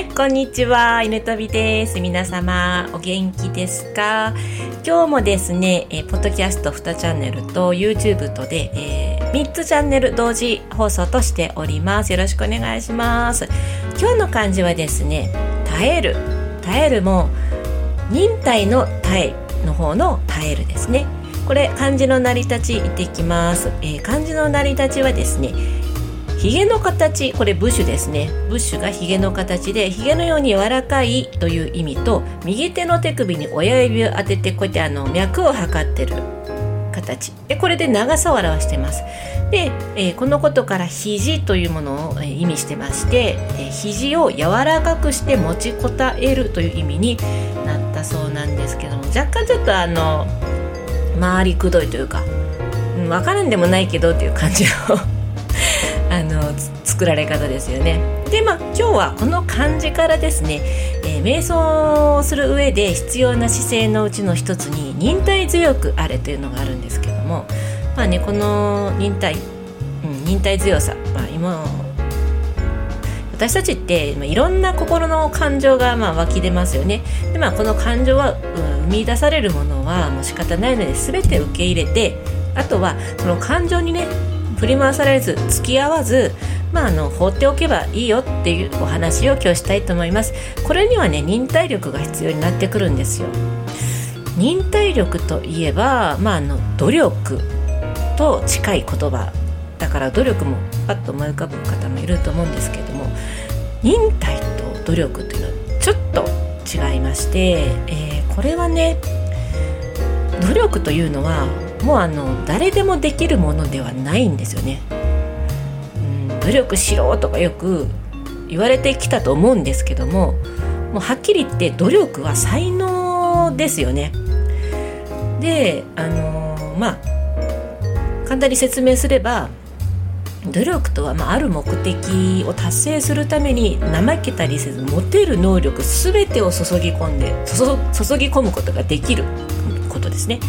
はいこんにちは。犬飛びです。皆様お元気ですか？今日もですね、えー、ポッドキャスト2チャンネルと YouTube とで、えー、3つチャンネル同時放送としております。よろしくお願いします。今日の漢字はですね耐える。耐えるも忍耐の耐えの方の耐えるですね。これ漢字の成り立ちいってきます、えー、漢字の成り立ちはですねヒゲの形これブッシュですね。ブッシュがヒゲの形でヒゲのように柔らかいという意味と右手の手首に親指を当ててこうやってあの脈を測ってる形。でこれで長さを表してます。で、えー、このことから肘というものを、え、意味してまして、えー、肘を柔らかくして持ちこたえるという意味になったそうなんですけども若干ちょっとあの回りくどいというか、うん、分からんでもないけどっていう感じのあの作られ方ですよね。でまあ今日はこの漢字からですね、えー、瞑想をする上で必要な姿勢のうちの一つに忍耐強くあれというのがあるんですけどもまあねこの忍耐、うん、忍耐強さ、まあ、今私たちっていろんな心の感情がまあ湧き出ますよね。でまあこの感情は、うん、生み出されるものはもう仕方ないので全て受け入れてあとはその感情にね振り回されず付き合わずまあ、あの放っておけばいいよっていうお話を今日したいと思います。これにはね忍耐力が必要になってくるんですよ。忍耐力といえば、まあ、あの努力と近い言葉だから努力もパッと思い浮かぶ方もいると思うんですけども忍耐と努力というのはちょっと違いまして、えー、これはね努力というのはもうあの誰でもできるものではないんですよね。うん、努力しろとかよく言われてきたと思うんですけどももうはっきり言って努力は才能ですよね。であのー、まあ簡単に説明すれば努力とは、まあ、ある目的を達成するために怠けたりせず持てる能力全てを注ぎ込んで注ぎ込むことができることですね。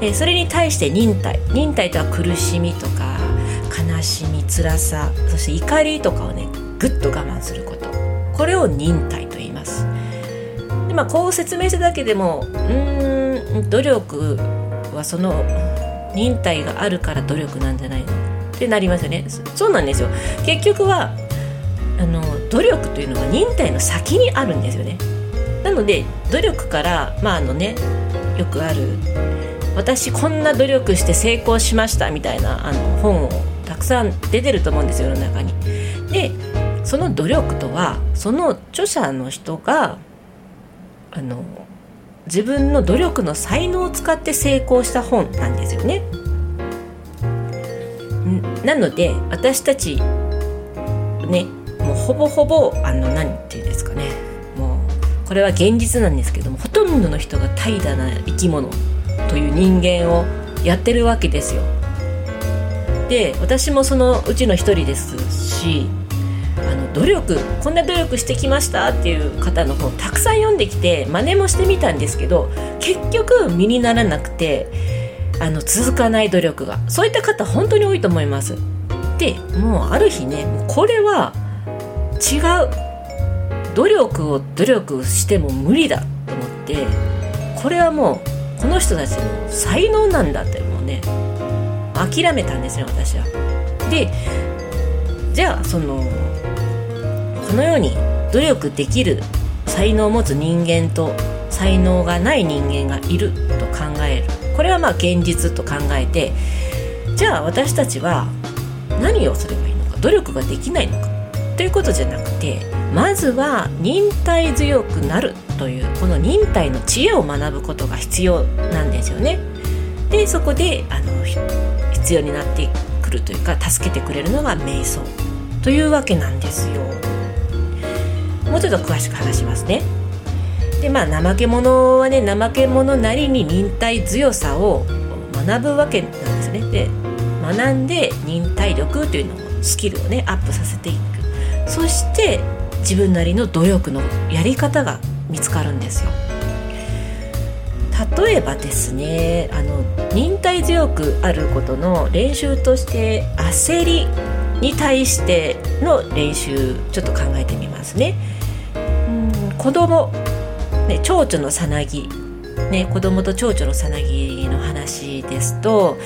えそれに対して忍耐。忍耐とは苦しみとか悲しみ辛さそして怒りとかをねぐっと我慢すること。これを忍耐と言います。で、まあ、こう説明しただけでもうん努力はその忍耐があるから努力なんじゃないの？ってなりますよね。そうなんですよ。結局はあの努力というのは忍耐の先にあるんですよね。なので努力からまああのねよくある私こんな努力して成功しましたみたいなあの本をたくさん出てると思うんですよ世の中に。でその努力とはその著者の人があの自分の努力の才能を使って成功した本なんですよね。なので私たちねもうほぼほぼあの何て言うんですかねもうこれは現実なんですけどもほとんどの人が怠惰な生き物という人間をやってるわけですよ。で私もそのうちの一人ですしあの努力こんな努力してきましたっていう方の本たくさん読んできて真似もしてみたんですけど結局身にならなくてあの続かない努力がそういった方本当に多いと思います。でもうある日ねこれは違う努力を努力しても無理だと思ってこれはもうこの人たちの才能なんだってもうね諦めたんですね私は。でじゃあそのこのように努力できる才能を持つ人間と才能がない人間がいると考えるこれはまあ現実と考えてじゃあ私たちは何をすればいいのか努力ができないのかということじゃなくてまずは忍耐強くなるというこの忍耐の知恵を学ぶことが必要なんですよね。でそこであの必要になってくるというか助けてくれるのが瞑想というわけなんですよ。もうちょっと詳しく話しますね。でまあ怠け者はね怠け者なりに忍耐強さを学ぶわけなんですね。で学んで忍耐力というのをスキルをねアップさせていくそして自分なりの努力のやり方が見つかるんですよ。例えばですねあの忍耐強くあることの練習として焦りに対しての練習ちょっと考えてみますね。うん子供ね蝶々のさなぎね子供と蝶々のさなぎの話ですと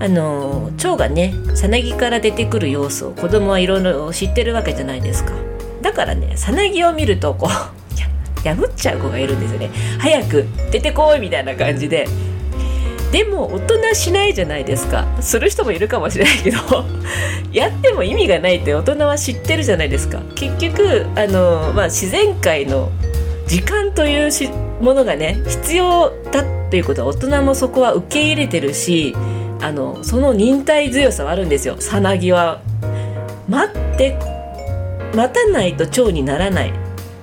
あの蝶がねさなぎから出てくる様子を子供はいろいろ知ってるわけじゃないですか。だからねさなぎを見るとこう破っちゃう子がいるんですよね。早く出てこいみたいな感じで。でも大人しないじゃないですか。する人もいるかもしれないけどやっても意味がないって大人は知ってるじゃないですか。結局あの、まあ、自然界の時間というものがね必要だっていうことは大人もそこは受け入れてるしあのその忍耐強さはあるんですよ。さなぎは。待って待たないと蝶にならない。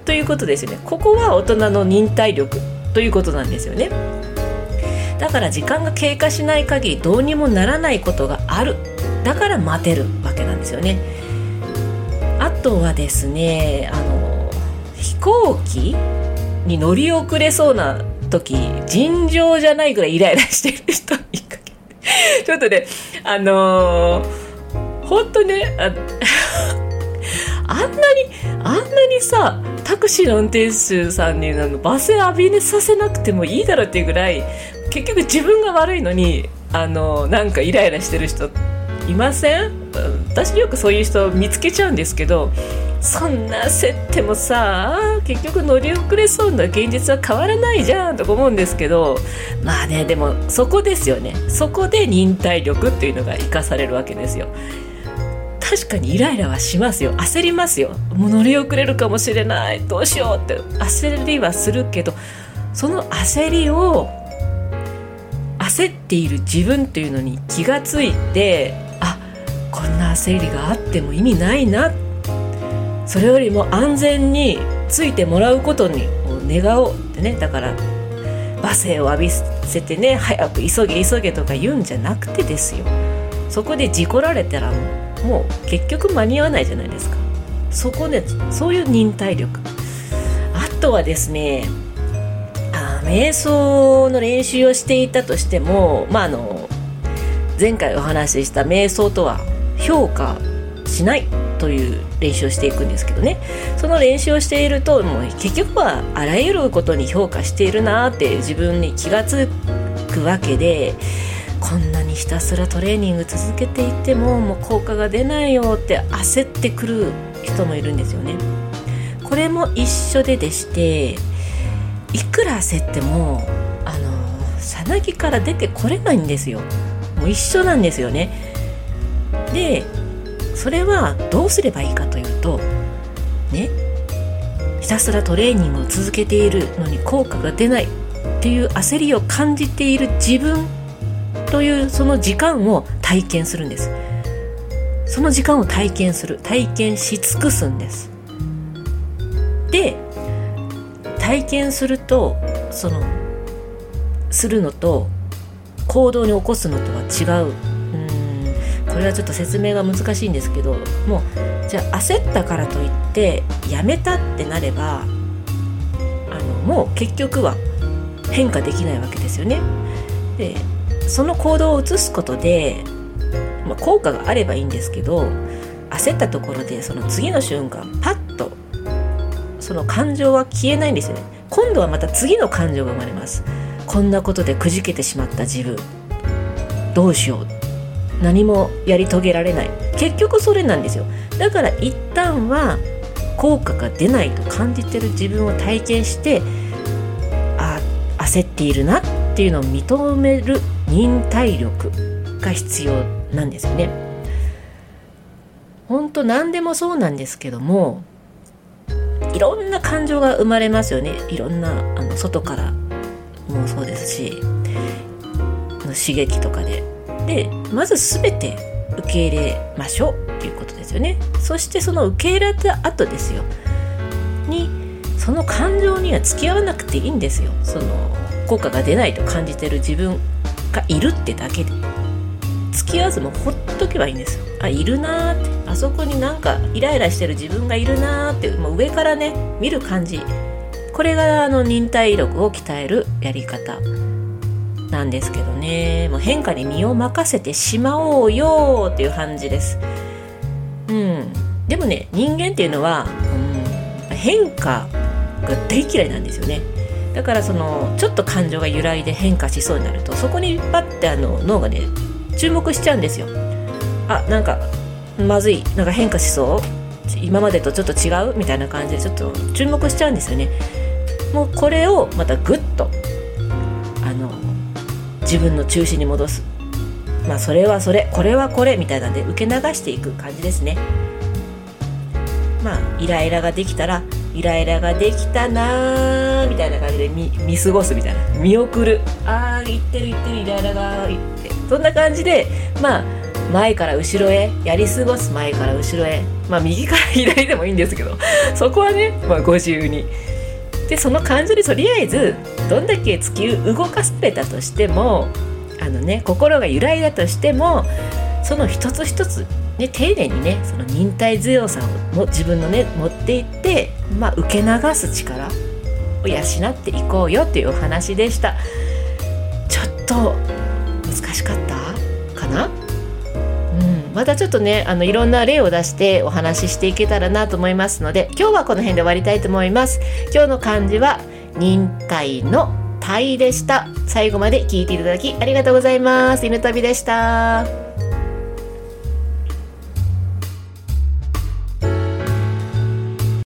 ということですよね。ここは大人の忍耐力。ということなんですよね。だから時間が経過しない限りどうにもならないことがある。だから待てるわけなんですよね。あとはですねあの飛行機に乗り遅れそうな時尋常じゃないぐらいイライラしてる人にか。けてちょっとねあのー、本当ねああんなにあんなにさタクシーの運転手さんにあの罵声浴び寝させなくてもいいだろうっていうぐらい結局自分が悪いのにあのなんかイライラしてる人いません？私よくそういう人見つけちゃうんですけどそんな設定もさ結局乗り遅れそうな現実は変わらないじゃんとか思うんですけどまあねでもそこですよね。そこで忍耐力っていうのが生かされるわけですよ。確かにイライラはしますよ。焦りますよ。もう乗り遅れるかもしれない。どうしようって。焦りはするけどその焦りを焦っている自分というのに気がついてあこんな焦りがあっても意味ないな。それよりも安全についてもらうことに願おうってね。だから罵声を浴びせてね早く急げ急げとか言うんじゃなくてですよ。そこで事故られたらもう結局間に合わないじゃないですか。そこでそういう忍耐力。あとはですねあ瞑想の練習をしていたとしてもまああの前回お話しした瞑想とは評価しないという練習をしていくんですけどね。その練習をしているともう結局はあらゆることに評価しているなって自分に気が付くわけでこんなにひたすらトレーニング続けていてももう効果が出ないよって焦ってくる人もいるんですよね。これも一緒ででしていくら焦ってもあのさなぎから出てこれないんですよ。もう一緒なんですよね。でそれはどうすればいいかというとねひたすらトレーニングを続けているのに効果が出ないっていう焦りを感じている自分というその時間を体験するんです。その時間を体験する。体験し尽くすんです。で体験するとそのするのと行動に起こすのとは違う。うん。これはちょっと説明が難しいんですけどもうじゃあ焦ったからといってやめたってなればあのもう結局は変化できないわけですよね。でその行動を移すことで、まあ、効果があればいいんですけど焦ったところでその次の瞬間パッとその感情は消えないんですよね。今度はまた次の感情が生まれます。こんなことでくじけてしまった自分。どうしよう。何もやり遂げられない。結局それなんですよ。だから一旦は効果が出ないと感じてる自分を体験してあ焦っているなっっていうのを認める忍耐力が必要なんですよね。本当何でもそうなんですけどもいろんな感情が生まれますよねいろんなあの外からもそうですしの刺激とかで。でまず全て受け入れましょうっていうことですよね。そしてその受け入れた後ですよにその感情には付き合わなくていいんですよ。その効果が出ないと感じてる自分がいるってだけで。付き合わずもほっとけばいいんですよ。あいるなーって。あそこになんかイライラしてる自分がいるなーって。もう上からね見る感じ。これがあの忍耐力を鍛えるやり方なんですけどね。もう変化に身を任せてしまおうよっていう感じです。うん。でもね人間っていうのは、うん、変化が大嫌いなんですよね。だからそのちょっと感情が揺らいで変化しそうになるとそこにパッてあの脳がね注目しちゃうんですよ。あなんかまずいなんか変化しそう今までとちょっと違うみたいな感じでちょっと注目しちゃうんですよね。もうこれをまたグッとあの自分の中心に戻す。まあそれはそれこれはこれみたいなんで受け流していく感じですね。まあイライラができたらイライラができたなーみたいな感じで見見過ごすみたいな。見送る。ああ言ってる言ってるイライラが言って。そんな感じでまあ前から後ろへやり過ごす前から後ろへ。まあ右から左でもいいんですけど そこはね、まあ、ご自由に。でその感情にとりあえずどんだけ突き動かされたとしてもあのね心が揺らいだとしてもその一つ一つね、丁寧にねその忍耐強さを自分のね持っていって、まあ、受け流す力を養っていこうよっていうお話でした。ちょっと難しかった？かな？うん。またちょっとねあのいろんな例を出してお話ししていけたらなと思いますので今日はこの辺で終わりたいと思います。今日の漢字は忍耐の耐でした。最後まで聞いていただきありがとうございます。犬旅でした。